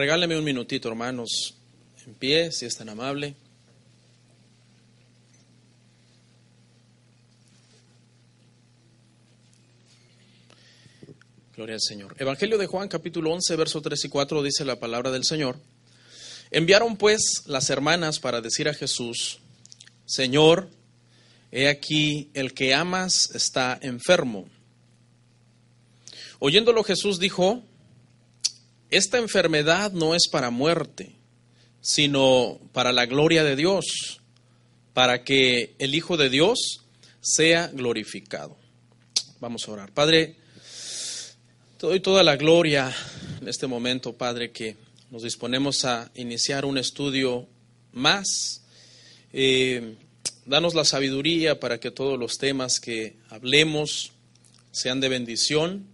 regáleme un minutito, hermanos, en pie, si es tan amable. Gloria al Señor. Evangelio de Juan, capítulo 11, verso 3 y 4, dice la palabra del Señor. Enviaron pues las hermanas para decir a Jesús, Señor, he aquí el que amas está enfermo. Oyéndolo Jesús dijo, esta enfermedad no es para muerte, sino para la gloria de Dios, para que el Hijo de Dios sea glorificado. Vamos a orar. Padre, te doy toda la gloria en este momento, Padre, que nos disponemos a iniciar un estudio más. Eh, danos la sabiduría para que todos los temas que hablemos sean de bendición.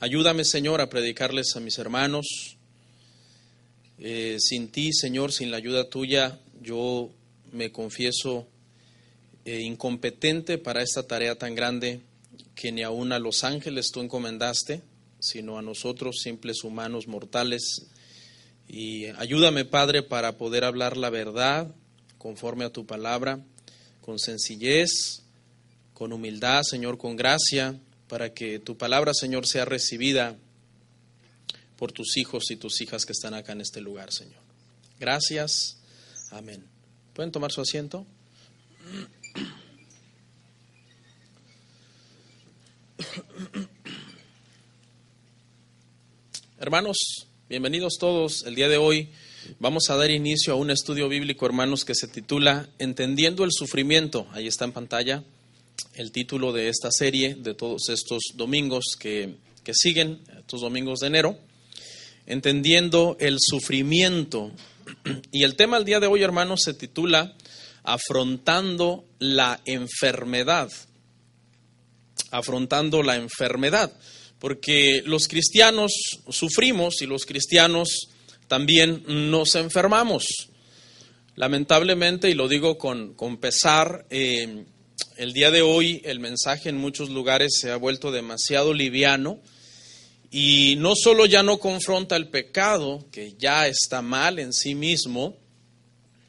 Ayúdame, Señor, a predicarles a mis hermanos. Eh, sin ti, Señor, sin la ayuda tuya, yo me confieso eh, incompetente para esta tarea tan grande que ni aun a los ángeles tú encomendaste, sino a nosotros, simples humanos mortales. Y ayúdame, Padre, para poder hablar la verdad conforme a tu palabra, con sencillez, con humildad, Señor, con gracia, para que tu palabra, Señor, sea recibida por tus hijos y tus hijas que están acá en este lugar, Señor. Gracias. Amén. ¿Pueden tomar su asiento? Hermanos, bienvenidos todos. El día de hoy vamos a dar inicio a un estudio bíblico, hermanos, que se titula Entendiendo el sufrimiento. Ahí está en pantalla el título de esta serie de todos estos domingos que, que siguen, estos domingos de enero. Entendiendo el sufrimiento. Y el tema del día de hoy, hermanos, se titula Afrontando la enfermedad afrontando la enfermedad, porque los cristianos sufrimos y los cristianos también nos enfermamos. Lamentablemente, y lo digo con, pesar, eh, el día de hoy el mensaje en muchos lugares se ha vuelto demasiado liviano y no solo ya no confronta el pecado, que ya está mal en sí mismo,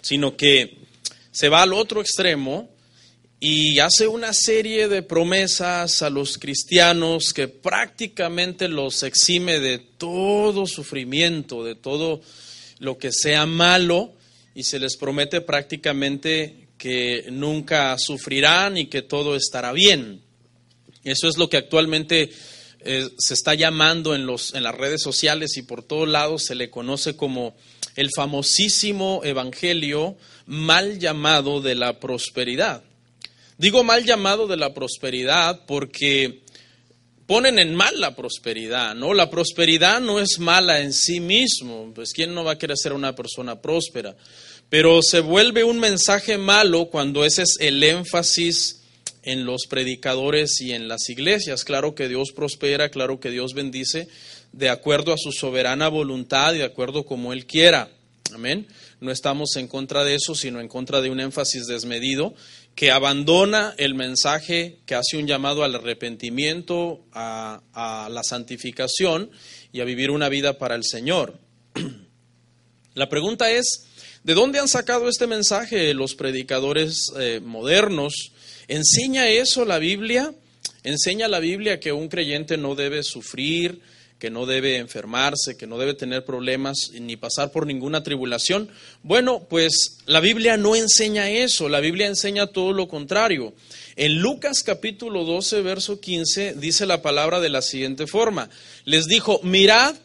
sino que se va al otro extremo y hace una serie de promesas a los cristianos que prácticamente los exime de todo sufrimiento, de todo lo que sea malo, y se les promete prácticamente que nunca sufrirán y que todo estará bien. Eso es lo que actualmente eh, se está llamando en, los, en las redes sociales y por todos lados se le conoce como el famosísimo evangelio mal llamado de la prosperidad. Digo mal llamado de la prosperidad porque ponen en mal la prosperidad, ¿no? La prosperidad no es mala en sí mismo, pues ¿quién no va a querer ser una persona próspera? Pero se vuelve un mensaje malo cuando ese es el énfasis en los predicadores y en las iglesias. Claro que Dios prospera, claro que Dios bendice de acuerdo a su soberana voluntad y de acuerdo como Él quiera. Amén. No estamos en contra de eso, sino en contra de un énfasis desmedido que abandona el mensaje que hace un llamado al arrepentimiento, a, la santificación y a vivir una vida para el Señor. La pregunta es, ¿de dónde han sacado este mensaje los predicadores eh, modernos? ¿Enseña eso la Biblia? ¿Enseña la Biblia que un creyente no debe sufrir, que no debe enfermarse, que no debe tener problemas ni pasar por ninguna tribulación. Bueno, pues la Biblia no enseña eso, la Biblia enseña todo lo contrario. En Lucas capítulo 12, verso 15, dice la palabra de la siguiente forma. Les dijo, mirad,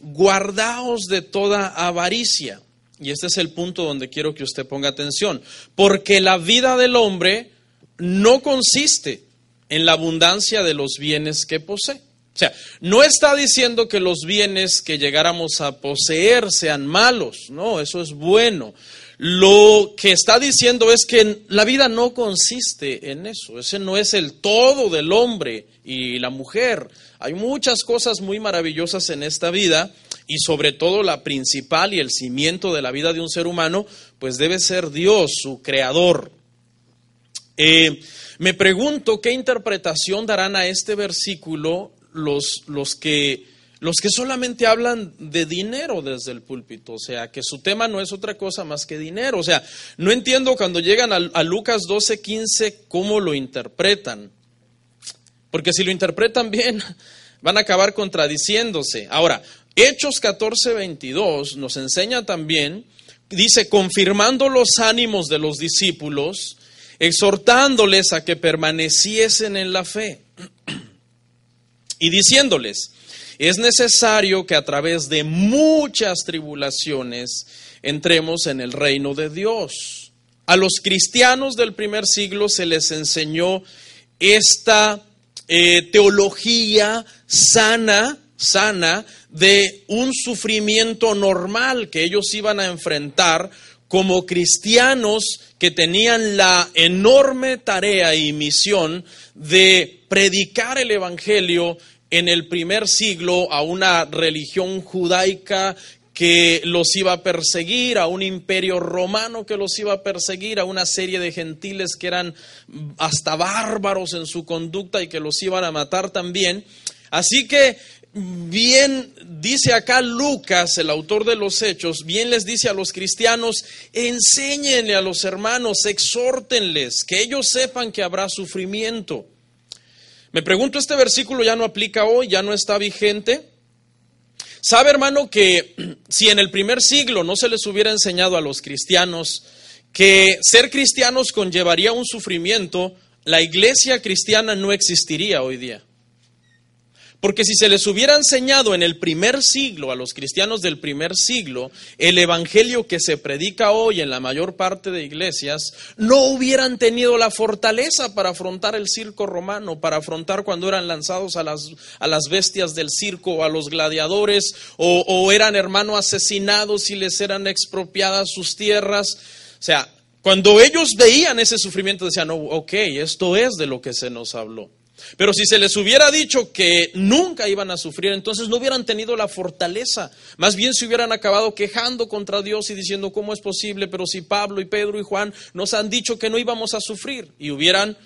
guardaos de toda avaricia. Y este es el punto donde quiero que usted ponga atención. Porque la vida del hombre no consiste en la abundancia de los bienes que posee. O sea, no está diciendo que los bienes que llegáramos a poseer sean malos, no, eso es bueno. Lo que está diciendo es que la vida no consiste en eso, ese no es el todo del hombre y la mujer. Hay muchas cosas muy maravillosas en esta vida y sobre todo la principal y el cimiento de la vida de un ser humano, pues debe ser Dios, su creador. Eh, me pregunto qué interpretación darán a este versículo los, los que los que solamente hablan de dinero desde el púlpito, o sea, que su tema no es otra cosa más que dinero. O sea, no entiendo cuando llegan a, a Lucas 12, 15 cómo lo interpretan. Porque si lo interpretan bien, van a acabar contradiciéndose. Ahora, Hechos 14, 22 nos enseña también, dice, confirmando los ánimos de los discípulos, exhortándoles a que permaneciesen en la fe y diciéndoles, es necesario que a través de muchas tribulaciones entremos en el reino de Dios. A los cristianos del primer siglo se les enseñó esta eh, teología sana, sana, de un sufrimiento normal que ellos iban a enfrentar como cristianos que tenían la enorme tarea y misión de predicar el Evangelio en el primer siglo a una religión judaica que los iba a perseguir, a un imperio romano que los iba a perseguir, a una serie de gentiles que eran hasta bárbaros en su conducta y que los iban a matar también. Así que bien dice acá Lucas, el autor de los hechos, bien les dice a los cristianos, enséñenle a los hermanos, exhórtenles, que ellos sepan que habrá sufrimiento. Me pregunto, ¿este versículo ya no aplica hoy, ya no está vigente? ¿Sabe, hermano, que si en el primer siglo no se les hubiera enseñado a los cristianos que ser cristianos conllevaría un sufrimiento, la iglesia cristiana no existiría hoy día? Porque si se les hubiera enseñado en el primer siglo, a los cristianos del primer siglo, el evangelio que se predica hoy en la mayor parte de iglesias, no hubieran tenido la fortaleza para afrontar el circo romano, para afrontar cuando eran lanzados a las, a las bestias del circo a los gladiadores, o, o eran hermanos asesinados y les eran expropiadas sus tierras. O sea, cuando ellos veían ese sufrimiento, decían, oh, ok, esto es de lo que se nos habló. Pero si se les hubiera dicho que nunca iban a sufrir, entonces no hubieran tenido la fortaleza. Más bien se hubieran acabado quejando contra Dios y diciendo, ¿cómo es posible? Pero si Pablo y Pedro y Juan nos han dicho que no íbamos a sufrir y hubieran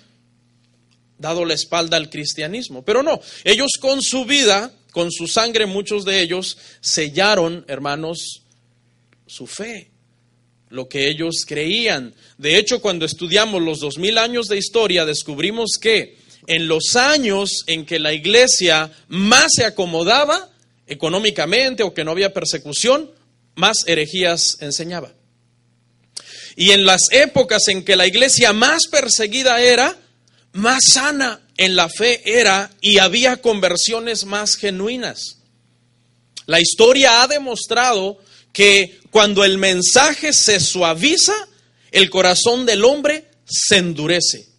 dado la espalda al cristianismo. Pero no, ellos con su vida, con su sangre, muchos de ellos sellaron, hermanos, su fe lo que ellos creían. De hecho, cuando estudiamos los dos mil años de historia, descubrimos que en los años en que la iglesia más se acomodaba económicamente o que no había persecución, más herejías enseñaba. Y en las épocas en que la iglesia más perseguida era, más sana en la fe era y había conversiones más genuinas. La historia ha demostrado que cuando el mensaje se suaviza, el corazón del hombre se endurece.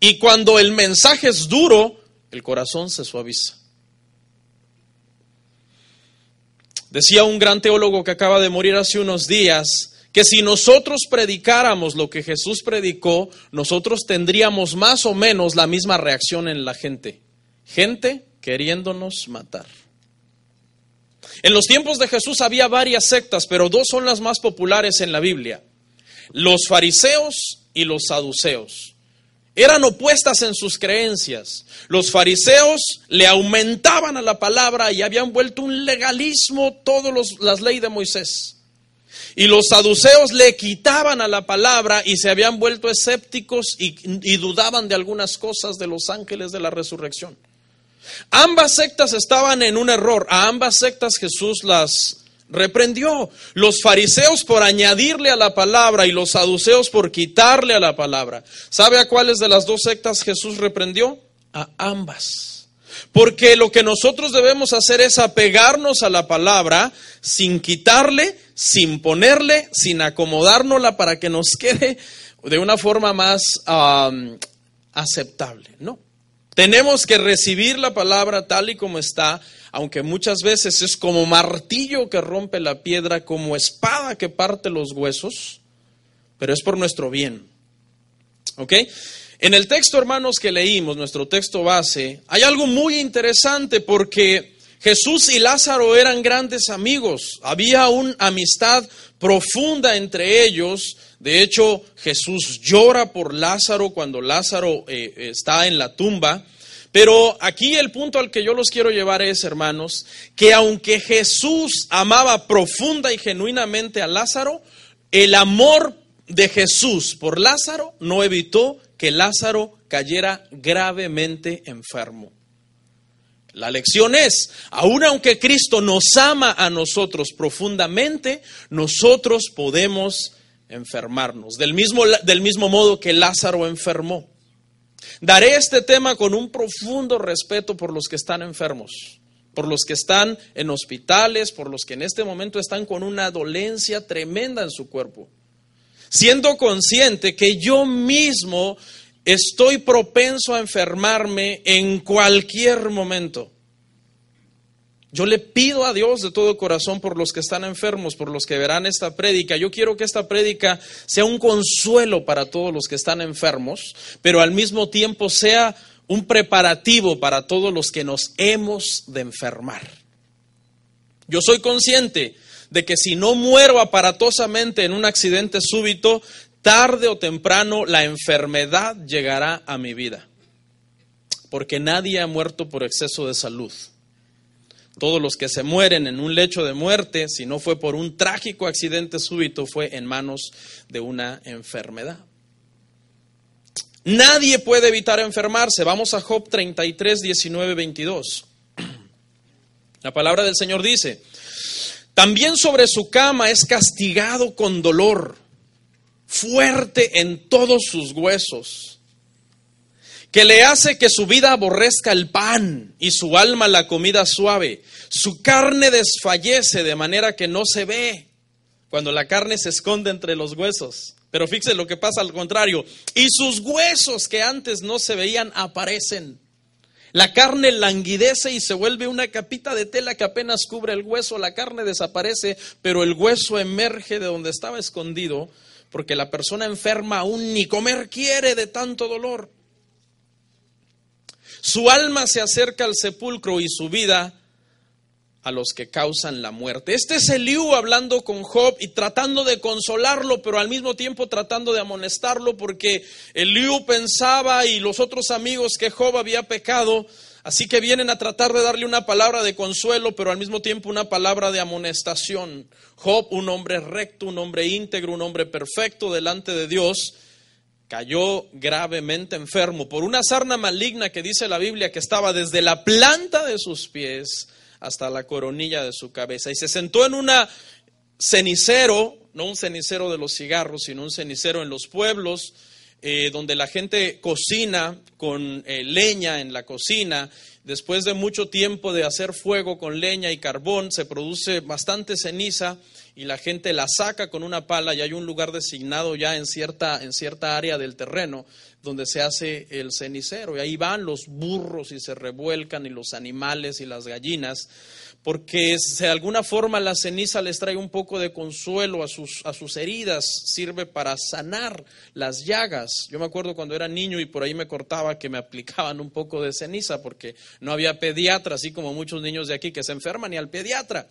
Y cuando el mensaje es duro, el corazón se suaviza. Decía un gran teólogo que acaba de morir hace unos días que si nosotros predicáramos lo que Jesús predicó, nosotros tendríamos más o menos la misma reacción en la gente. Gente queriéndonos matar. En los tiempos de Jesús había varias sectas, pero dos son las más populares en la Biblia. Los fariseos y los saduceos eran opuestas en sus creencias. Los fariseos le aumentaban a la palabra y habían vuelto un legalismo todas las leyes de Moisés. Y los saduceos le quitaban a la palabra y se habían vuelto escépticos y, y dudaban de algunas cosas de los ángeles de la resurrección. Ambas sectas estaban en un error. A ambas sectas Jesús las reprendió. Los fariseos por añadirle a la palabra y los saduceos por quitarle a la palabra. ¿Sabe a cuáles de las dos sectas Jesús reprendió? A ambas. Porque lo que nosotros debemos hacer es apegarnos a la palabra sin quitarle, sin ponerle, sin acomodárnosla para que nos quede de una forma más aceptable. No. Tenemos que recibir la palabra tal y como está aunque muchas veces es como martillo que rompe la piedra, como espada que parte los huesos, pero es por nuestro bien. ¿Ok? En el texto, hermanos, que leímos, nuestro texto base, hay algo muy interesante porque Jesús y Lázaro eran grandes amigos, había una amistad profunda entre ellos. De hecho, Jesús llora por Lázaro cuando Lázaro eh, está en la tumba. Pero aquí el punto al que yo los quiero llevar es, hermanos, que aunque Jesús amaba profunda y genuinamente a Lázaro, el amor de Jesús por Lázaro no evitó que Lázaro cayera gravemente enfermo. La lección es, aun aunque Cristo nos ama a nosotros profundamente, nosotros podemos enfermarnos, del mismo, del mismo modo que Lázaro enfermó. Daré este tema con un profundo respeto por los que están enfermos, por los que están en hospitales, por los que en este momento están con una dolencia tremenda en su cuerpo, siendo consciente que yo mismo estoy propenso a enfermarme en cualquier momento. Yo le pido a Dios de todo corazón por los que están enfermos, por los que verán esta prédica. Yo quiero que esta prédica sea un consuelo para todos los que están enfermos, pero al mismo tiempo sea un preparativo para todos los que nos hemos de enfermar. Yo soy consciente de que si no muero aparatosamente en un accidente súbito, tarde o temprano la enfermedad llegará a mi vida, porque nadie ha muerto por exceso de salud. Todos los que se mueren en un lecho de muerte, si no fue por un trágico accidente súbito, fue en manos de una enfermedad. Nadie puede evitar enfermarse. Vamos a Job 33, 19, 22. La palabra del Señor dice, también sobre su cama es castigado con dolor fuerte en todos sus huesos, que le hace que su vida aborrezca el pan y su alma la comida suave. Su carne desfallece de manera que no se ve cuando la carne se esconde entre los huesos. Pero fíjese lo que pasa al contrario. Y sus huesos que antes no se veían aparecen. La carne languidece y se vuelve una capita de tela que apenas cubre el hueso. La carne desaparece, pero el hueso emerge de donde estaba escondido porque la persona enferma aún ni comer quiere de tanto dolor. Su alma se acerca al sepulcro y su vida a los que causan la muerte. Este es Eliú hablando con Job y tratando de consolarlo, pero al mismo tiempo tratando de amonestarlo porque Eliú pensaba y los otros amigos que Job había pecado, así que vienen a tratar de darle una palabra de consuelo, pero al mismo tiempo una palabra de amonestación. Job, un hombre recto, un hombre íntegro, un hombre perfecto delante de Dios, cayó gravemente enfermo por una sarna maligna que dice la Biblia que estaba desde la planta de sus pies hasta la coronilla de su cabeza. Y se sentó en un cenicero, no un cenicero de los cigarros, sino un cenicero en los pueblos, eh, donde la gente cocina con eh, leña en la cocina. Después de mucho tiempo de hacer fuego con leña y carbón, se produce bastante ceniza y la gente la saca con una pala y hay un lugar designado ya en cierta, en cierta área del terreno donde se hace el cenicero. Y ahí van los burros y se revuelcan y los animales y las gallinas porque de alguna forma la ceniza les trae un poco de consuelo a sus, a sus heridas, sirve para sanar las llagas. Yo me acuerdo cuando era niño y por ahí me cortaba que me aplicaban un poco de ceniza porque no había pediatra, así como muchos niños de aquí que se enferman y al pediatra.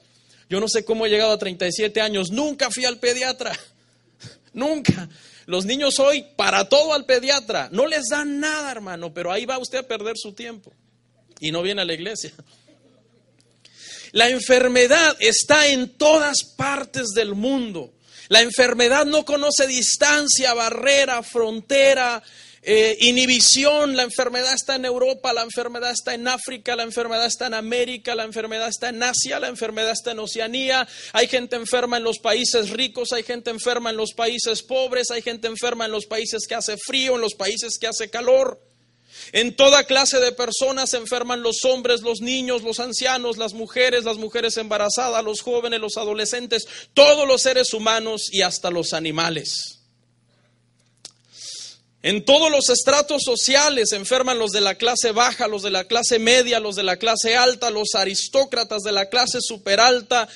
Yo no sé cómo he llegado a 37 años, nunca fui al pediatra, nunca. Los niños hoy, para todo al pediatra, no les dan nada, hermano, pero ahí va usted a perder su tiempo y no viene a la iglesia. La enfermedad está en todas partes del mundo. La enfermedad no conoce distancia, barrera, frontera, eh, inhibición. La enfermedad está en Europa, la enfermedad está en África, la enfermedad está en América, la enfermedad está en Asia, la enfermedad está en Oceanía. Hay gente enferma en los países ricos, hay gente enferma en los países pobres, hay gente enferma en los países que hace frío, en los países que hace calor. En toda clase de personas se enferman los hombres, los niños, los ancianos, las mujeres, las mujeres embarazadas, los jóvenes, los adolescentes, todos los seres humanos y hasta los animales. En todos los estratos sociales enferman los de la clase baja, los de la clase media, los de la clase alta, los aristócratas de la clase superalta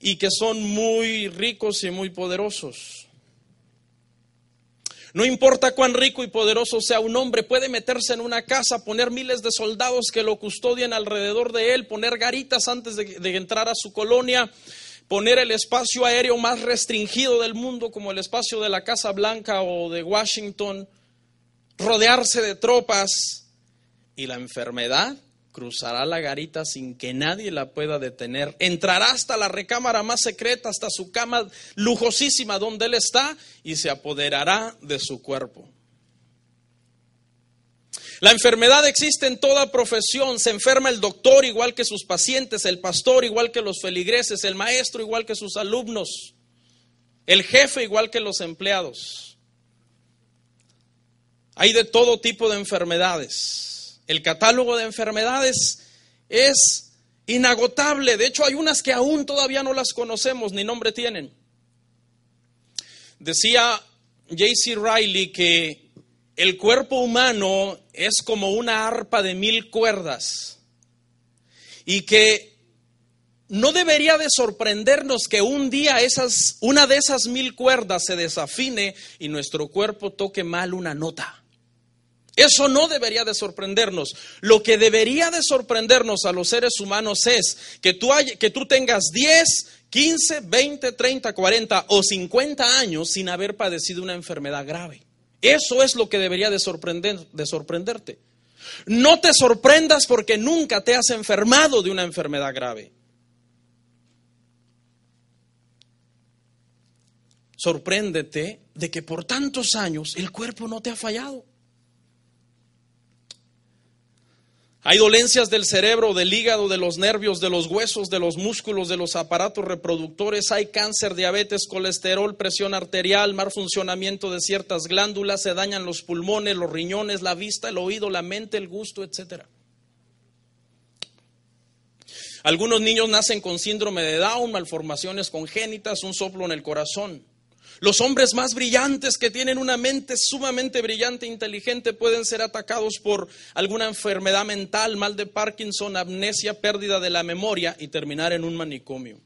y que son muy ricos y muy poderosos. No importa cuán rico y poderoso sea un hombre, puede meterse en una casa, poner miles de soldados que lo custodien alrededor de él, poner garitas antes de, entrar a su colonia, poner el espacio aéreo más restringido del mundo como el espacio de la Casa Blanca o de Washington, rodearse de tropas y la enfermedad cruzará la garita sin que nadie la pueda detener, entrará hasta la recámara más secreta, hasta su cama lujosísima donde él está y se apoderará de su cuerpo. La enfermedad existe en toda profesión. Se enferma el doctor igual que sus pacientes, el pastor igual que los feligreses, el maestro igual que sus alumnos, el jefe igual que los empleados. Hay de todo tipo de enfermedades. El catálogo de enfermedades es inagotable. De hecho, hay unas que aún todavía no las conocemos ni nombre tienen. Decía J.C. Riley que el cuerpo humano es como una arpa de mil cuerdas y que no debería de sorprendernos que un día esas, una de esas mil cuerdas se desafine y nuestro cuerpo toque mal una nota. Eso no debería de sorprendernos. Lo que debería de sorprendernos a los seres humanos es que tú, tengas 10, 15, 20, 30, 40 o 50 años sin haber padecido una enfermedad grave. Eso es lo que debería de sorprenderte. No te sorprendas porque nunca te has enfermado de una enfermedad grave. Sorpréndete de que por tantos años el cuerpo no te ha fallado. Hay dolencias del cerebro, del hígado, de los nervios, de los huesos, de los músculos, de los aparatos reproductores. Hay cáncer, diabetes, colesterol, presión arterial, mal funcionamiento de ciertas glándulas. Se dañan los pulmones, los riñones, la vista, el oído, la mente, el gusto, etc. Algunos niños nacen con síndrome de Down, malformaciones congénitas, un soplo en el corazón. Los hombres más brillantes que tienen una mente sumamente brillante e inteligente pueden ser atacados por alguna enfermedad mental, mal de Parkinson, amnesia, pérdida de la memoria y terminar en un manicomio.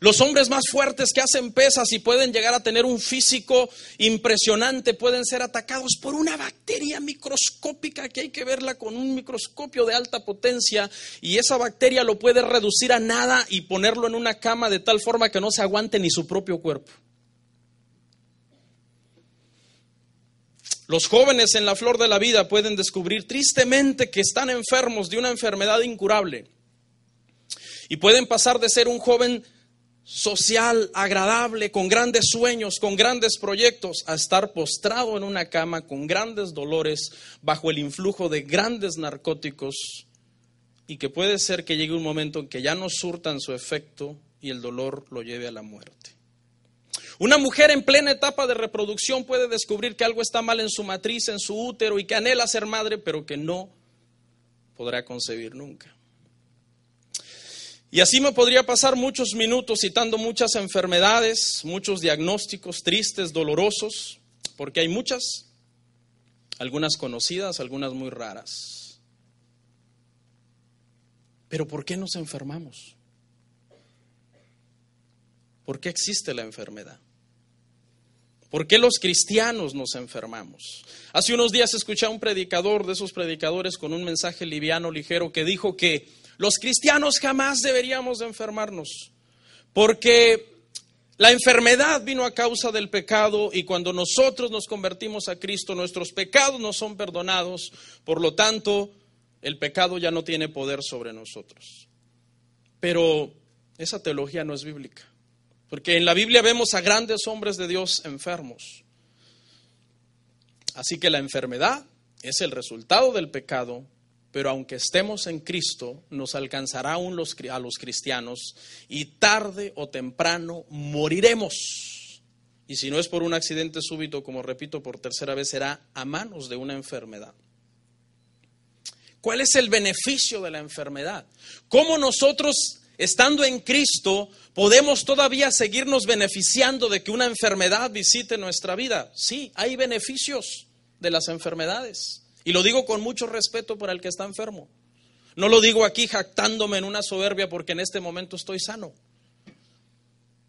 Los hombres más fuertes que hacen pesas y pueden llegar a tener un físico impresionante pueden ser atacados por una bacteria microscópica que hay que verla con un microscopio de alta potencia y esa bacteria lo puede reducir a nada y ponerlo en una cama de tal forma que no se aguante ni su propio cuerpo. Los jóvenes en la flor de la vida pueden descubrir tristemente que están enfermos de una enfermedad incurable y pueden pasar de ser un joven social, agradable, con grandes sueños, con grandes proyectos, a estar postrado en una cama con grandes dolores, bajo el influjo de grandes narcóticos y que puede ser que llegue un momento en que ya no surtan su efecto y el dolor lo lleve a la muerte. Una mujer en plena etapa de reproducción puede descubrir que algo está mal en su matriz, en su útero y que anhela ser madre, pero que no podrá concebir nunca. Y así me podría pasar muchos minutos citando muchas enfermedades, muchos diagnósticos tristes, dolorosos, porque hay muchas, algunas conocidas, algunas muy raras. Pero ¿por qué nos enfermamos? ¿Por qué existe la enfermedad? ¿Por qué los cristianos nos enfermamos? Hace unos días escuché a un predicador de esos predicadores con un mensaje liviano, ligero, que dijo que los cristianos jamás deberíamos de enfermarnos, porque la enfermedad vino a causa del pecado y cuando nosotros nos convertimos a Cristo, nuestros pecados no son perdonados, por lo tanto, el pecado ya no tiene poder sobre nosotros. Pero esa teología no es bíblica. Porque en la Biblia vemos a grandes hombres de Dios enfermos. Así que la enfermedad es el resultado del pecado, pero aunque estemos en Cristo, nos alcanzará aún los, a los cristianos y tarde o temprano moriremos. Y si no es por un accidente súbito, como repito por tercera vez, será a manos de una enfermedad. ¿Cuál es el beneficio de la enfermedad? ¿Cómo nosotros estando en Cristo, podemos todavía seguirnos beneficiando de que una enfermedad visite nuestra vida. Sí, hay beneficios de las enfermedades. Y lo digo con mucho respeto para el que está enfermo. No lo digo aquí jactándome en una soberbia porque en este momento estoy sano.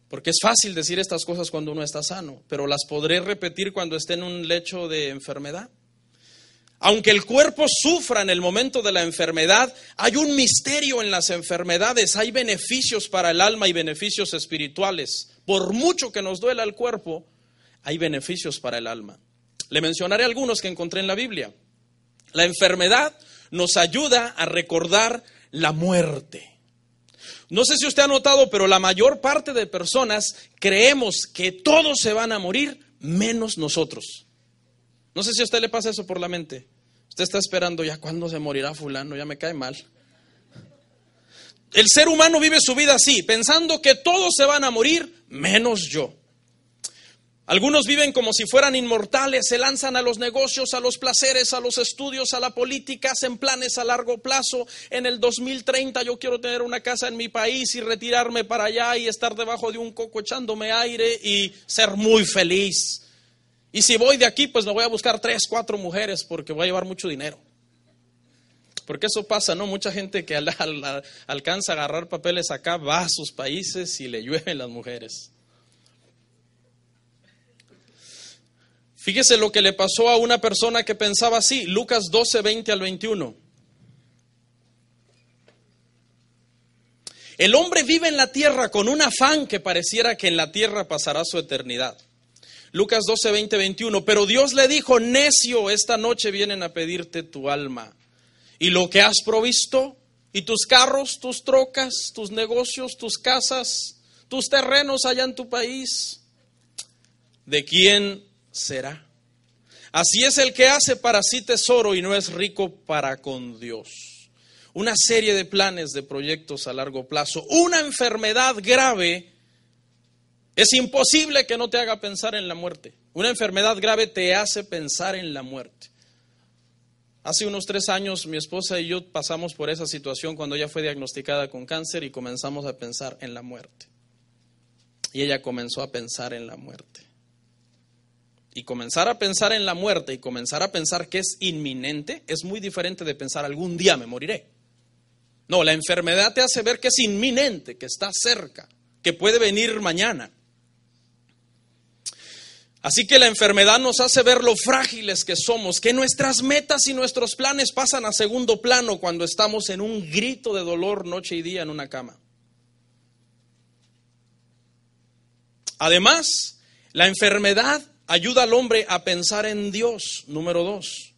Porque es fácil decir estas cosas cuando uno está sano, pero las podré repetir cuando esté en un lecho de enfermedad. Aunque el cuerpo sufra en el momento de la enfermedad, hay un misterio en las enfermedades, hay beneficios para el alma y beneficios espirituales. Por mucho que nos duela el cuerpo, hay beneficios para el alma. Le mencionaré algunos que encontré en la Biblia. La enfermedad nos ayuda a recordar la muerte. No sé si usted ha notado, pero la mayor parte de personas creemos que todos se van a morir menos nosotros. No sé si a usted le pasa eso por la mente. Usted está esperando ya cuándo se morirá fulano, ya me cae mal. El ser humano vive su vida así, pensando que todos se van a morir menos yo. Algunos viven como si fueran inmortales, se lanzan a los negocios, a los placeres, a los estudios, a la política, hacen planes a largo plazo. En el 2030 yo quiero tener una casa en mi país y retirarme para allá y estar debajo de un coco echándome aire y ser muy feliz. Y si voy de aquí, pues me voy a buscar tres, cuatro mujeres porque voy a llevar mucho dinero. Porque eso pasa, ¿no? Mucha gente que alcanza a agarrar papeles acá va a sus países y le llueven las mujeres. Fíjese lo que le pasó a una persona que pensaba así, Lucas 12, 20 al 21. El hombre vive en la tierra con un afán que pareciera que en la tierra pasará su eternidad. Lucas 12, 20, 21. Pero Dios le dijo, necio, esta noche vienen a pedirte tu alma. Y lo que has provisto, y tus carros, tus trocas, tus negocios, tus casas, tus terrenos allá en tu país, ¿de quién será. Así es el que hace para sí tesoro y no es rico para con Dios. Una serie de planes, de proyectos a largo plazo. Una enfermedad grave es imposible que no te haga pensar en la muerte. Una enfermedad grave te hace pensar en la muerte. Hace unos tres años mi esposa y yo pasamos por esa situación cuando ella fue diagnosticada con cáncer y comenzamos a pensar en la muerte. Y ella comenzó a pensar en la muerte y comenzar a pensar en la muerte y comenzar a pensar que es inminente es muy diferente de pensar algún día me moriré. No, la enfermedad te hace ver que es inminente, que está cerca, que puede venir mañana. Así que la enfermedad nos hace ver lo frágiles que somos, que nuestras metas y nuestros planes pasan a segundo plano cuando estamos en un grito de dolor noche y día en una cama. Además, la enfermedad ayuda al hombre a pensar en Dios, número dos.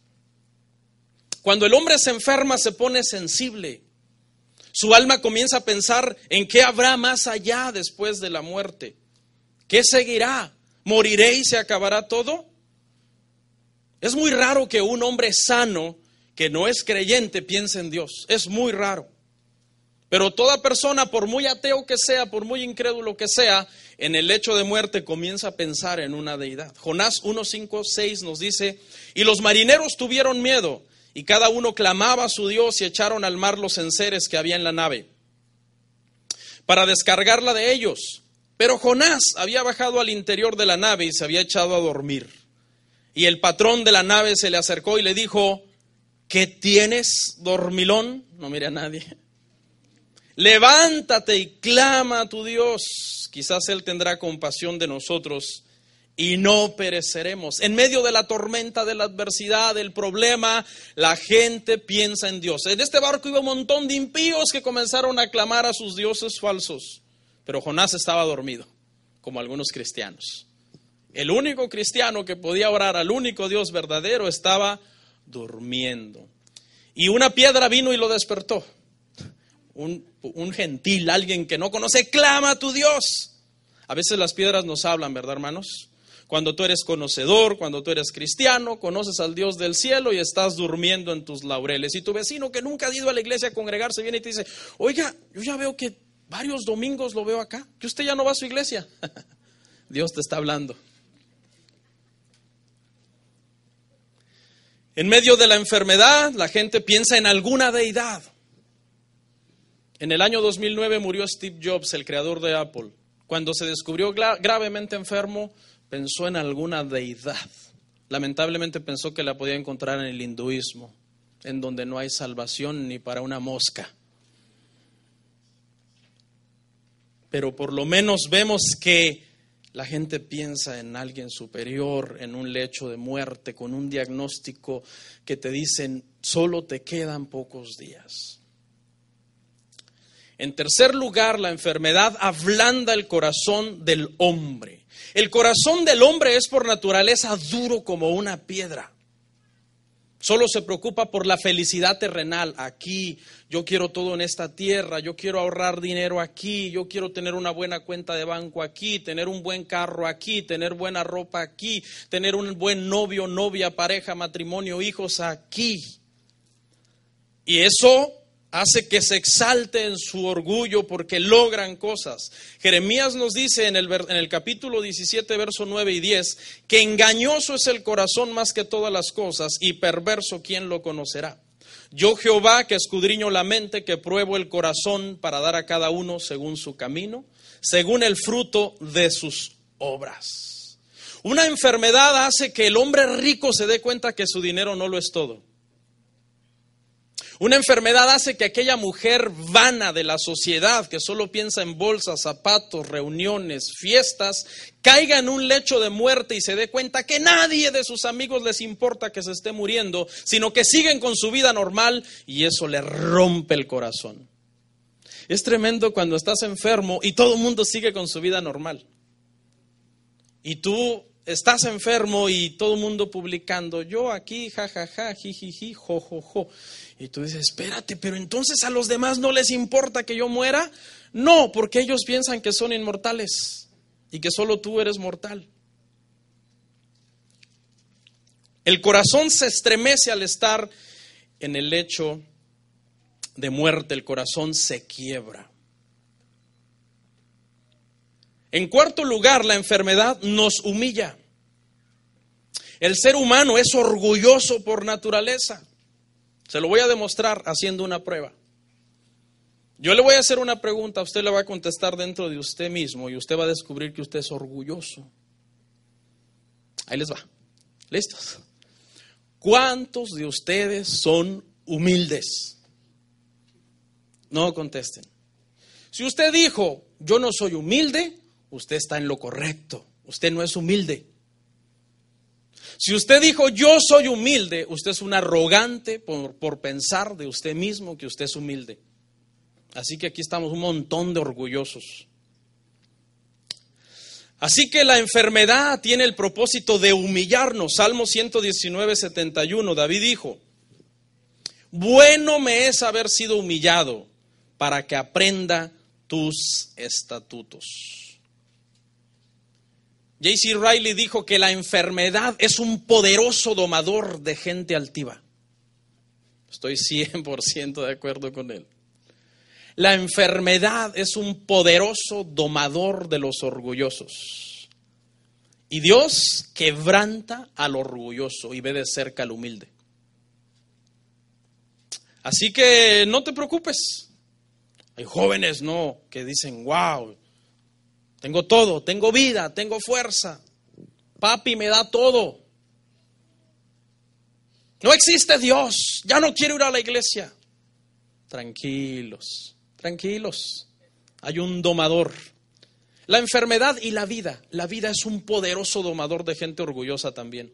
Cuando el hombre se enferma se pone sensible. Su alma comienza a pensar en qué habrá más allá después de la muerte. ¿Qué seguirá? ¿Moriré y se acabará todo? Es muy raro que un hombre sano que no es creyente piense en Dios. Es muy raro. Pero toda persona, por muy ateo que sea, por muy incrédulo que sea, en el hecho de muerte comienza a pensar en una deidad. Jonás 1, 5, 6 nos dice, y los marineros tuvieron miedo, y cada uno clamaba a su Dios y echaron al mar los enseres que había en la nave, para descargarla de ellos. Pero Jonás había bajado al interior de la nave y se había echado a dormir. Y el patrón de la nave se le acercó y le dijo, ¿qué tienes, dormilón? No mire a nadie. Levántate y clama a tu Dios. Quizás Él tendrá compasión de nosotros y no pereceremos. En medio de la tormenta, de la adversidad, del problema, la gente piensa en Dios. En este barco iba un montón de impíos que comenzaron a clamar a sus dioses falsos. Pero Jonás estaba dormido, como algunos cristianos. El único cristiano que podía orar al único Dios verdadero estaba durmiendo. Y una piedra vino y lo despertó un, gentil, alguien que no conoce, clama a tu Dios. A veces las piedras nos hablan, ¿verdad, hermanos? Cuando tú eres conocedor, cuando tú eres cristiano, conoces al Dios del cielo y estás durmiendo en tus laureles. Y tu vecino que nunca ha ido a la iglesia a congregarse viene y te dice, oiga, yo ya veo que varios domingos lo veo acá, que usted ya no va a su iglesia. Dios te está hablando. En medio de la enfermedad, la gente piensa en alguna deidad. En el año 2009 murió Steve Jobs, el creador de Apple. Cuando se descubrió gravemente enfermo, pensó en alguna deidad. Lamentablemente pensó que la podía encontrar en el hinduismo, en donde no hay salvación ni para una mosca. Pero por lo menos vemos que la gente piensa en alguien superior, en un lecho de muerte, con un diagnóstico que te dicen, solo te quedan pocos días. En tercer lugar, la enfermedad ablanda el corazón del hombre. El corazón del hombre es por naturaleza duro como una piedra. Solo se preocupa por la felicidad terrenal. Aquí, yo quiero todo en esta tierra, yo quiero ahorrar dinero aquí, yo quiero tener una buena cuenta de banco aquí, tener un buen carro aquí, tener buena ropa aquí, tener un buen novio, novia, pareja, matrimonio, hijos aquí. Y eso hace que se exalte en su orgullo porque logran cosas. Jeremías nos dice en el, en el, capítulo 17, verso 9 y 10, que engañoso es el corazón más que todas las cosas y perverso quien lo conocerá. Yo Jehová que escudriño la mente, que pruebo el corazón para dar a cada uno según su camino, según el fruto de sus obras. Una enfermedad hace que el hombre rico se dé cuenta que su dinero no lo es todo. Una enfermedad hace que aquella mujer vana de la sociedad, que solo piensa en bolsas, zapatos, reuniones, fiestas, caiga en un lecho de muerte y se dé cuenta que nadie de sus amigos les importa que se esté muriendo, sino que siguen con su vida normal y eso le rompe el corazón. Es tremendo cuando estás enfermo y todo el mundo sigue con su vida normal. Y tú estás enfermo y todo el mundo publicando, yo aquí, jajaja, jijiji, jojojo. Y tú dices, espérate, pero entonces a los demás no les importa que yo muera. No, porque ellos piensan que son inmortales y que solo tú eres mortal. El corazón se estremece al estar en el lecho de muerte, el corazón se quiebra. En cuarto lugar, la enfermedad nos humilla. El ser humano es orgulloso por naturaleza. Se lo voy a demostrar haciendo una prueba. Yo le voy a hacer una pregunta, usted le va a contestar dentro de usted mismo y usted va a descubrir que usted es orgulloso. Ahí les va. ¿Listos? ¿Cuántos de ustedes son humildes? No contesten. Si usted dijo, yo no soy humilde, usted está en lo correcto. Usted no es humilde. Si usted dijo yo soy humilde, usted es un arrogante por, por, pensar de usted mismo que usted es humilde. Así que aquí estamos un montón de orgullosos. Así que la enfermedad tiene el propósito de humillarnos. Salmo 119, 71, David dijo, bueno me es haber sido humillado para que aprenda tus estatutos. J.C. Riley dijo que la enfermedad es un poderoso domador de gente altiva. Estoy 100% de acuerdo con él. La enfermedad es un poderoso domador de los orgullosos. Y Dios quebranta al orgulloso y ve de cerca al humilde. Así que no te preocupes. Hay jóvenes, no, que dicen, wow, tengo todo, tengo vida, tengo fuerza. Papi me da todo. No existe Dios, ya no quiero ir a la iglesia. Tranquilos, tranquilos. Hay un domador. La enfermedad y la vida. La vida es un poderoso domador de gente orgullosa también.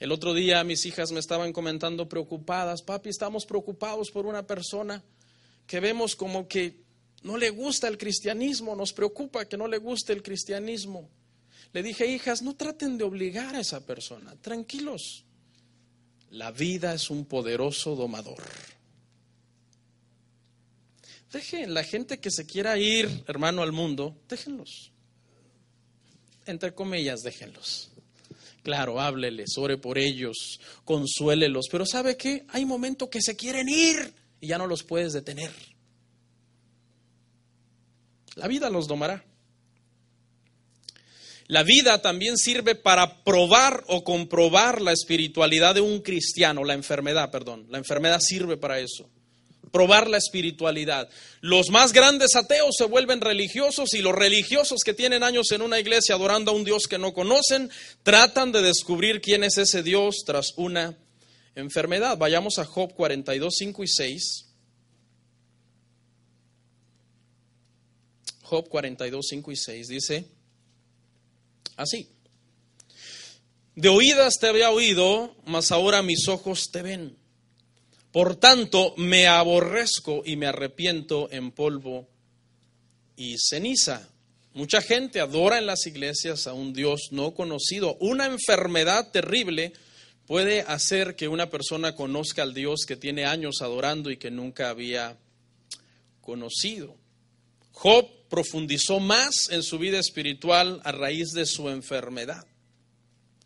El otro día mis hijas me estaban comentando preocupadas, papi, estamos preocupados por una persona que vemos como que no le gusta el cristianismo, nos preocupa que no le guste el cristianismo. Le dije, hijas, no traten de obligar a esa persona, tranquilos. La vida es un poderoso domador. Dejen la gente que se quiera ir, hermano, al mundo, déjenlos. Entre comillas, déjenlos. Claro, hábleles, ore por ellos, consuélelos, pero ¿sabe qué? Hay momentos que se quieren ir y ya no los puedes detener. La vida los domará. La vida también sirve para probar o comprobar la espiritualidad de un cristiano, la enfermedad, perdón. La enfermedad sirve para eso. Probar la espiritualidad. Los más grandes ateos se vuelven religiosos y los religiosos que tienen años en una iglesia adorando a un Dios que no conocen, tratan de descubrir quién es ese Dios tras una enfermedad. Vayamos a Job 42, 5 y 6. Job 42, 5 y 6 dice así. De oídas te había oído, mas ahora mis ojos te ven. Por tanto, me aborrezco y me arrepiento en polvo y ceniza. Mucha gente adora en las iglesias a un Dios no conocido. Una enfermedad terrible puede hacer que una persona conozca al Dios que tiene años adorando y que nunca había conocido. Job profundizó más en su vida espiritual a raíz de su enfermedad.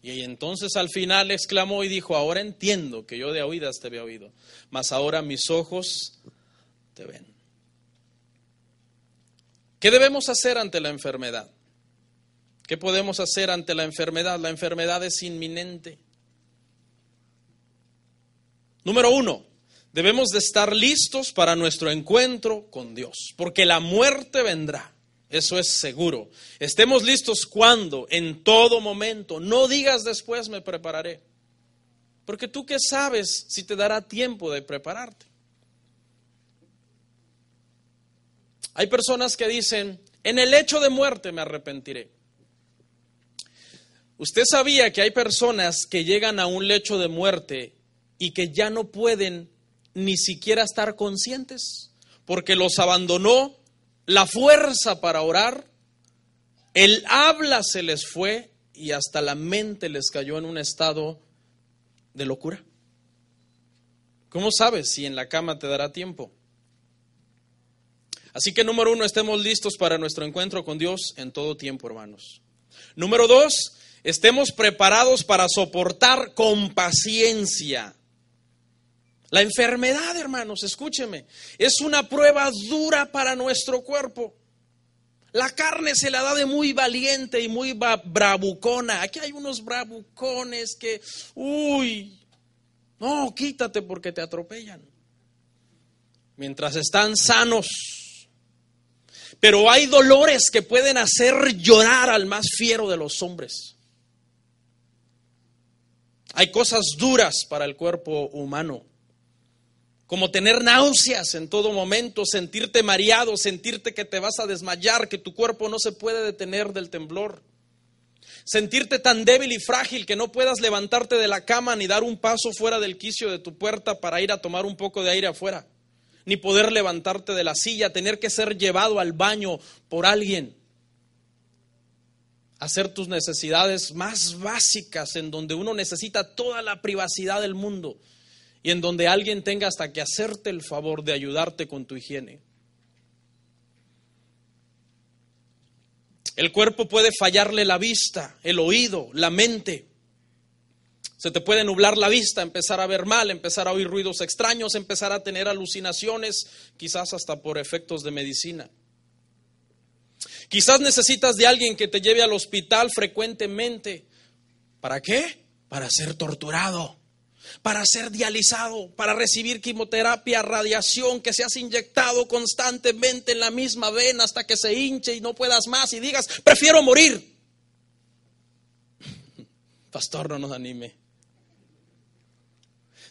Y entonces al final exclamó y dijo, ahora entiendo que yo de oídas te había oído, mas ahora mis ojos te ven. ¿Qué debemos hacer ante la enfermedad? ¿Qué podemos hacer ante la enfermedad? La enfermedad es inminente. Número uno, debemos de estar listos para nuestro encuentro con Dios, porque la muerte vendrá. Eso es seguro. Estemos listos cuando, en todo momento. No digas después me prepararé. Porque tú qué sabes si te dará tiempo de prepararte. Hay personas que dicen, en el hecho de muerte me arrepentiré. Usted sabía que hay personas que llegan a un lecho de muerte y que ya no pueden ni siquiera estar conscientes porque los abandonó la fuerza para orar, el habla se les fue y hasta la mente les cayó en un estado de locura. ¿Cómo sabes si en la cama te dará tiempo? Así que número uno, estemos listos para nuestro encuentro con Dios en todo tiempo, hermanos. Número dos, estemos preparados para soportar con paciencia la enfermedad, hermanos, escúcheme, es una prueba dura para nuestro cuerpo. La carne se la da de muy valiente y muy bravucona. Aquí hay unos bravucones que, uy, no, quítate porque te atropellan. Mientras están sanos. Pero hay dolores que pueden hacer llorar al más fiero de los hombres. Hay cosas duras para el cuerpo humano como tener náuseas en todo momento, sentirte mareado, sentirte que te vas a desmayar, que tu cuerpo no se puede detener del temblor. Sentirte tan débil y frágil que no puedas levantarte de la cama ni dar un paso fuera del quicio de tu puerta para ir a tomar un poco de aire afuera, ni poder levantarte de la silla, tener que ser llevado al baño por alguien, hacer tus necesidades más básicas en donde uno necesita toda la privacidad del mundo y en donde alguien tenga hasta que hacerte el favor de ayudarte con tu higiene. El cuerpo puede fallarle la vista, el oído, la mente. Se te puede nublar la vista, empezar a ver mal, empezar a oír ruidos extraños, empezar a tener alucinaciones, quizás hasta por efectos de medicina. Quizás necesitas de alguien que te lleve al hospital frecuentemente. ¿Para qué? Para ser torturado para ser dializado, para recibir quimioterapia, radiación, que seas inyectado constantemente en la misma vena hasta que se hinche y no puedas más y digas, prefiero morir. Pastor, no nos anime.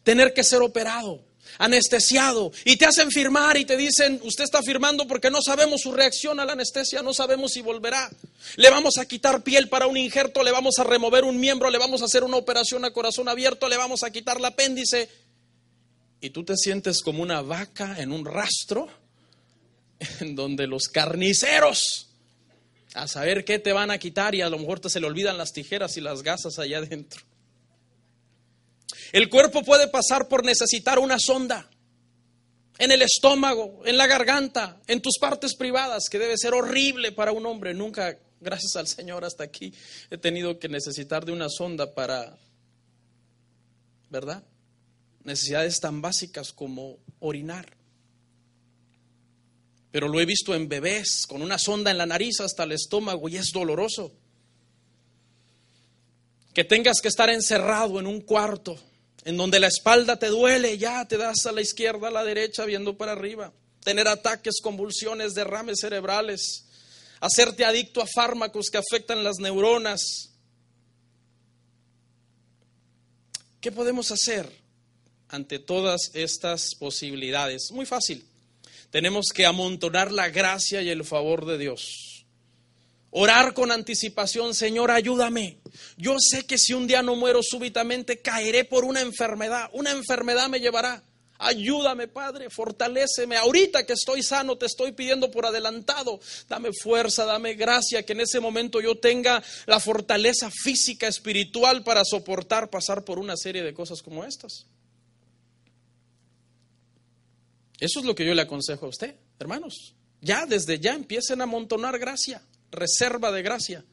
Tener que ser operado anestesiado y te hacen firmar y te dicen, usted está firmando porque no sabemos su reacción a la anestesia, no sabemos si volverá. Le vamos a quitar piel para un injerto, le vamos a remover un miembro, le vamos a hacer una operación a corazón abierto, le vamos a quitar el apéndice. Y tú te sientes como una vaca en un rastro en donde los carniceros a saber qué te van a quitar y a lo mejor te se le olvidan las tijeras y las gasas allá adentro. El cuerpo puede pasar por necesitar una sonda en el estómago, en la garganta, en tus partes privadas, que debe ser horrible para un hombre. Nunca, gracias al Señor, hasta aquí he tenido que necesitar de una sonda para, ¿verdad? Necesidades tan básicas como orinar. Pero lo he visto en bebés con una sonda en la nariz hasta el estómago y es doloroso. Que tengas que estar encerrado en un cuarto en donde la espalda te duele, ya te das a la izquierda, a la derecha, viendo para arriba, tener ataques, convulsiones, derrames cerebrales, hacerte adicto a fármacos que afectan las neuronas. ¿Qué podemos hacer ante todas estas posibilidades? Muy fácil. Tenemos que amontonar la gracia y el favor de Dios. Orar con anticipación, Señor, ayúdame. Yo sé que si un día no muero súbitamente, caeré por una enfermedad. Una enfermedad me llevará Ayúdame, Padre, fortaléceme. Ahorita que estoy sano, te estoy pidiendo por adelantado. Dame fuerza, dame gracia, que en ese momento yo tenga la fortaleza física, espiritual para soportar pasar por una serie de cosas como estas. Eso es lo que yo le aconsejo a usted, hermanos. Ya desde ya empiecen a amontonar gracia, reserva de gracia.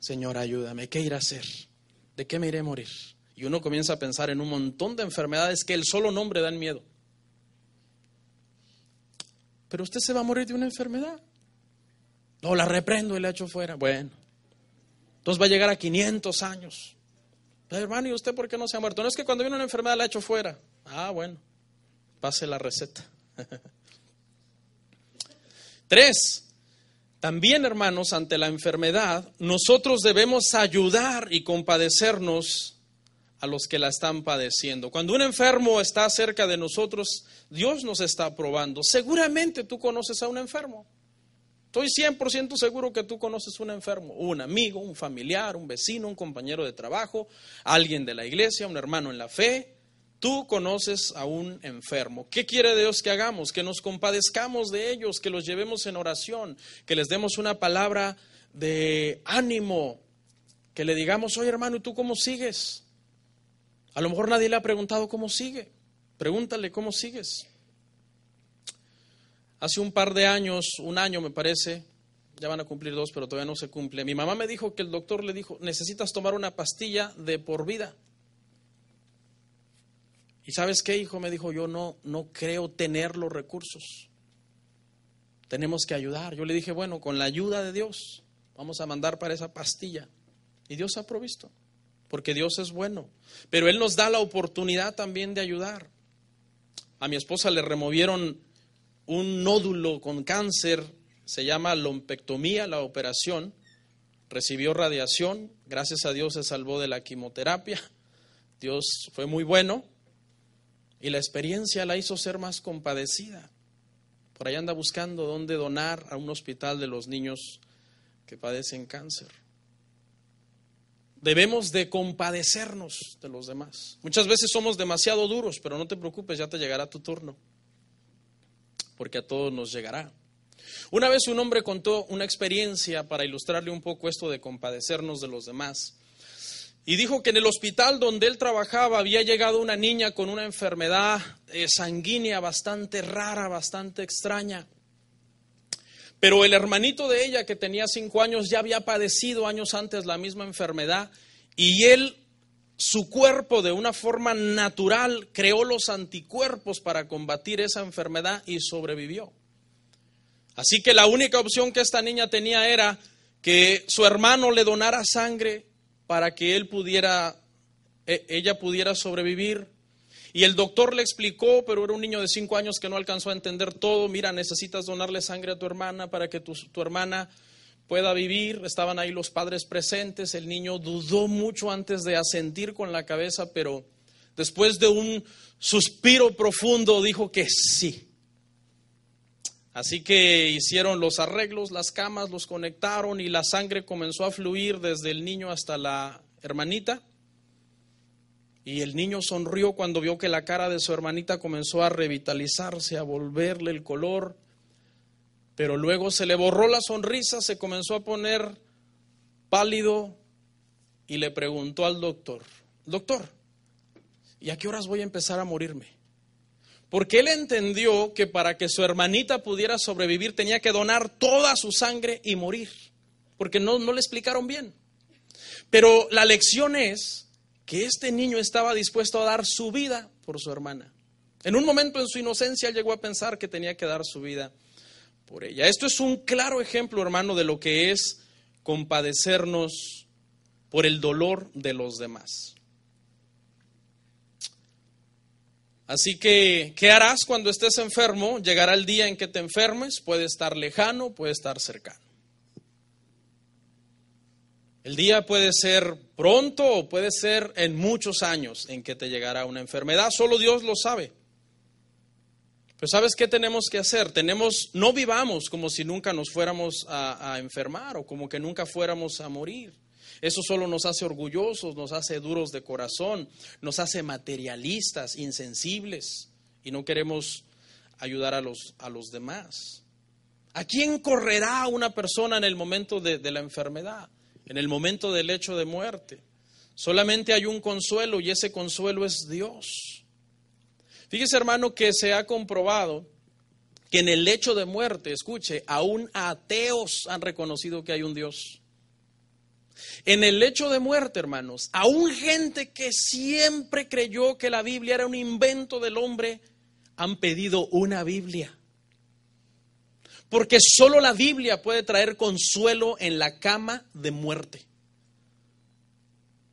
Señor, ayúdame, ¿qué iré a hacer? ¿De qué me iré a morir? Y uno comienza a pensar en un montón de enfermedades que el solo nombre dan miedo. Pero usted se va a morir de una enfermedad. No, la reprendo y la echo fuera. Bueno, entonces va a llegar a 500 años. hermano, ¿y usted por qué no se ha muerto? No es que cuando viene una enfermedad la echo fuera. Ah, bueno, pase la receta. Tres, también, hermanos, ante la enfermedad, nosotros debemos ayudar y compadecernos a los que la están padeciendo. Cuando un enfermo está cerca de nosotros, Dios nos está probando. Seguramente tú conoces a un enfermo. Estoy 100% seguro que tú conoces un enfermo, un amigo, un familiar, un vecino, un compañero de trabajo, alguien de la iglesia, un hermano en la fe. Tú conoces a un enfermo. ¿Qué quiere Dios que hagamos? Que nos compadezcamos de ellos, que los llevemos en oración, que les demos una palabra de ánimo, que le digamos, oye hermano, ¿y tú cómo sigues? A lo mejor nadie le ha preguntado cómo sigue. Pregúntale cómo sigues. Hace un par de años, un año me parece, ya van a cumplir dos, pero todavía no se cumple. Mi mamá me dijo que el doctor le dijo, necesitas tomar una pastilla de por vida. ¿Y sabes qué, hijo? Me dijo, yo no, no creo tener los recursos. Tenemos que ayudar. Yo le dije, bueno, con la ayuda de Dios, vamos a mandar para esa pastilla. Y Dios ha provisto, porque Dios es bueno. Pero Él nos da la oportunidad también de ayudar. A mi esposa le removieron un nódulo con cáncer, se llama lompectomía, la operación. Recibió radiación, gracias a Dios se salvó de la quimioterapia. Dios fue muy bueno y la experiencia la hizo ser más compadecida. Por ahí anda buscando dónde donar a un hospital de los niños que padecen cáncer. Debemos de compadecernos de los demás. Muchas veces somos demasiado duros, pero no te preocupes, ya te llegará tu turno, porque a todos nos llegará. Una vez un hombre contó una experiencia para ilustrarle un poco esto de compadecernos de los demás. Y dijo que en el hospital donde él trabajaba había llegado una niña con una enfermedad eh, sanguínea bastante rara, bastante extraña. Pero el hermanito de ella, que tenía cinco años, ya había padecido años antes la misma enfermedad y él, su cuerpo de una forma natural, creó los anticuerpos para combatir esa enfermedad y sobrevivió. Así que la única opción que esta niña tenía era que su hermano le donara sangre para que él pudiera, e, ella pudiera sobrevivir. Y el doctor le explicó, pero era un niño de cinco años que no alcanzó a entender todo. Mira, necesitas donarle sangre a tu hermana para que tu, tu hermana pueda vivir. Estaban ahí los padres presentes. El niño dudó mucho antes de asentir con la cabeza, pero después de un suspiro profundo dijo que sí. Así que hicieron los arreglos, las camas, los conectaron y la sangre comenzó a fluir desde el niño hasta la hermanita. Y el niño sonrió cuando vio que la cara de su hermanita comenzó a revitalizarse, a volverle el color. Pero luego se le borró la sonrisa, se comenzó a poner pálido y le preguntó al doctor, doctor, ¿y a qué horas voy a empezar a morirme? Porque él entendió que para que su hermanita pudiera sobrevivir tenía que donar toda su sangre y morir. Porque no, no le explicaron bien. Pero la lección es que este niño estaba dispuesto a dar su vida por su hermana. En un momento en su inocencia llegó a pensar que tenía que dar su vida por ella. Esto es un claro ejemplo, hermano, de lo que es compadecernos por el dolor de los demás. Así que, ¿qué harás cuando estés enfermo? Llegará el día en que te enfermes, puede estar lejano, puede estar cercano. El día puede ser pronto o puede ser en muchos años en que te llegará una enfermedad, solo Dios lo sabe. Pero ¿sabes qué tenemos que hacer? Tenemos, no vivamos como si nunca nos fuéramos a, a enfermar o como que nunca fuéramos a morir. Eso solo nos hace orgullosos, nos hace duros de corazón, nos hace materialistas, insensibles y no queremos ayudar a los, a los demás. ¿A quién correrá una persona en el momento de, de la enfermedad, en el momento del hecho de muerte? Solamente hay un consuelo y ese consuelo es Dios. Fíjese hermano que se ha comprobado que en el hecho de muerte, escuche, aún ateos han reconocido que hay un Dios. En el hecho de muerte, hermanos, aún gente que siempre creyó que la Biblia era un invento del hombre, han pedido una Biblia. Porque solo la Biblia puede traer consuelo en la cama de muerte.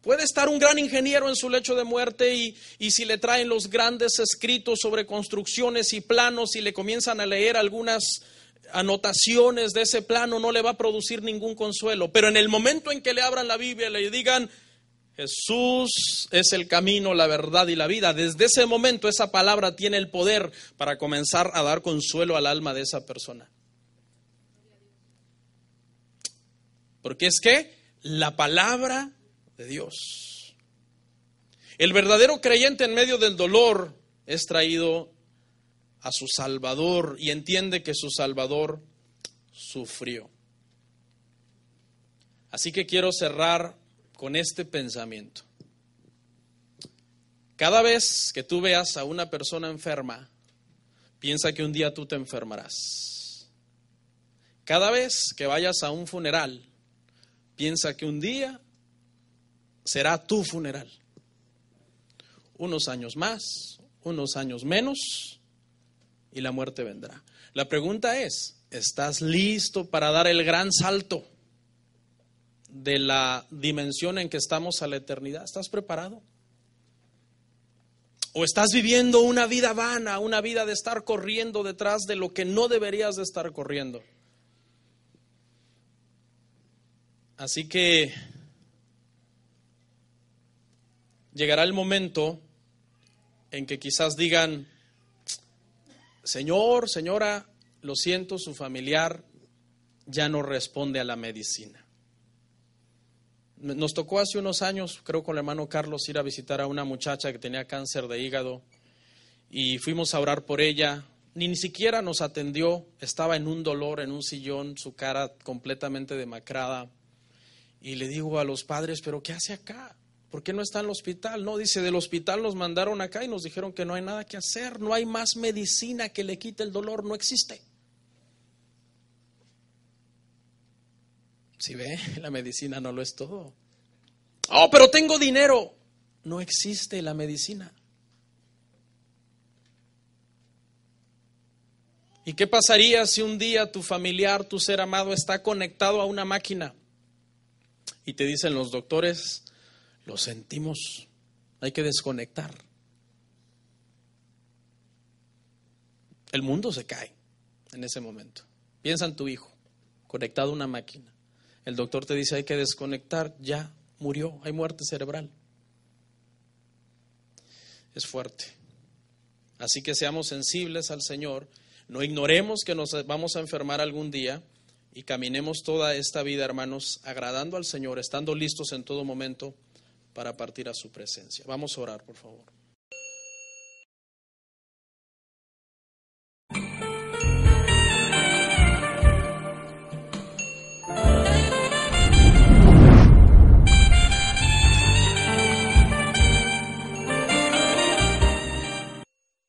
Puede estar un gran ingeniero en su lecho de muerte y, y, si le traen los grandes escritos sobre construcciones y planos y le comienzan a leer algunas anotaciones de ese plano, no le va a producir ningún consuelo. Pero en el momento en que le abran la Biblia y le digan, Jesús es el camino, la verdad y la vida, desde ese momento esa palabra tiene el poder para comenzar a dar consuelo al alma de esa persona. Porque es que la palabra Dios. El verdadero creyente en medio del dolor es traído a su Salvador y entiende que su Salvador sufrió. Así que quiero cerrar con este pensamiento. Cada vez que tú veas a una persona enferma, piensa que un día tú te enfermarás. Cada vez que vayas a un funeral, piensa que un día será tu funeral. Unos años más, unos años menos, y la muerte vendrá. La pregunta es, ¿estás listo para dar el gran salto de la dimensión en que estamos a la eternidad? ¿Estás preparado? ¿O estás viviendo una vida vana, una vida de estar corriendo detrás de lo que no deberías de estar corriendo? Así que llegará el momento en que quizás digan, Señor, señora, lo siento, su familiar ya no responde a la medicina. Nos tocó hace unos años, creo con el hermano Carlos, ir a visitar a una muchacha que tenía cáncer de hígado y fuimos a orar por ella. Ni, ni siquiera nos atendió, estaba en un dolor, en un sillón, su cara completamente demacrada. Y le digo a los padres, pero ¿qué hace acá? ¿Por qué no está en el hospital? No, dice, del hospital nos mandaron acá y nos dijeron que no hay nada que hacer, no hay más medicina que le quite el dolor, no existe. Si ve, la medicina no lo es todo. Oh, pero tengo dinero. No existe la medicina. ¿Y qué pasaría si un día tu familiar, tu ser amado, está conectado a una máquina y te dicen los doctores, lo sentimos. Hay que desconectar. El mundo se cae en ese momento. Piensa en tu hijo, conectado a una máquina. El doctor te dice hay que desconectar, ya murió, hay muerte cerebral. Es fuerte. Así que seamos sensibles al Señor, no ignoremos que nos vamos a enfermar algún día y caminemos toda esta vida, hermanos, agradando al Señor, estando listos en todo momento para partir a su presencia. Vamos a orar, por favor.